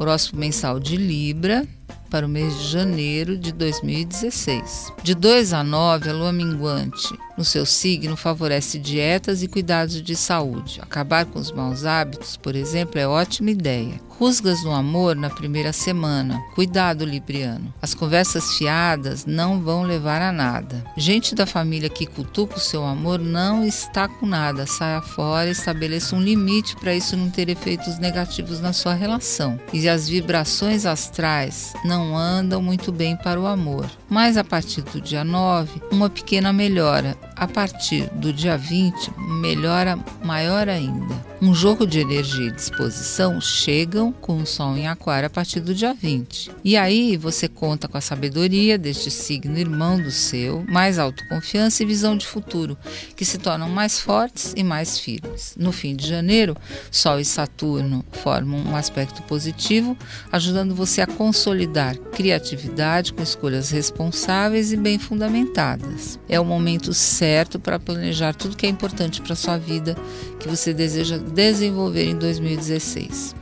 Horóscopo mensal de Libra para o mês de janeiro de 2016. De 2 a 9, a lua minguante no seu signo favorece dietas e cuidados de saúde. Acabar com os maus hábitos, por exemplo, é ótima ideia. Rusgas no amor na primeira semana. Cuidado, Libriano. As conversas fiadas não vão levar a nada. Gente da família que cutuca o seu amor não está com nada. Saia fora e estabeleça um limite para isso não ter efeitos negativos na sua relação. E as vibrações astrais não andam muito bem para o amor. Mas a partir do dia 9, uma pequena melhora a partir do dia 20, melhora maior ainda. Um jogo de energia e disposição chegam com o Sol em Aquário a partir do dia 20. E aí você conta com a sabedoria deste signo irmão do seu, mais autoconfiança e visão de futuro, que se tornam mais fortes e mais firmes. No fim de janeiro, Sol e Saturno formam um aspecto positivo, ajudando você a consolidar criatividade com escolhas responsáveis e bem fundamentadas. É o momento certo para planejar tudo que é importante para sua vida, que você deseja desenvolver em 2016.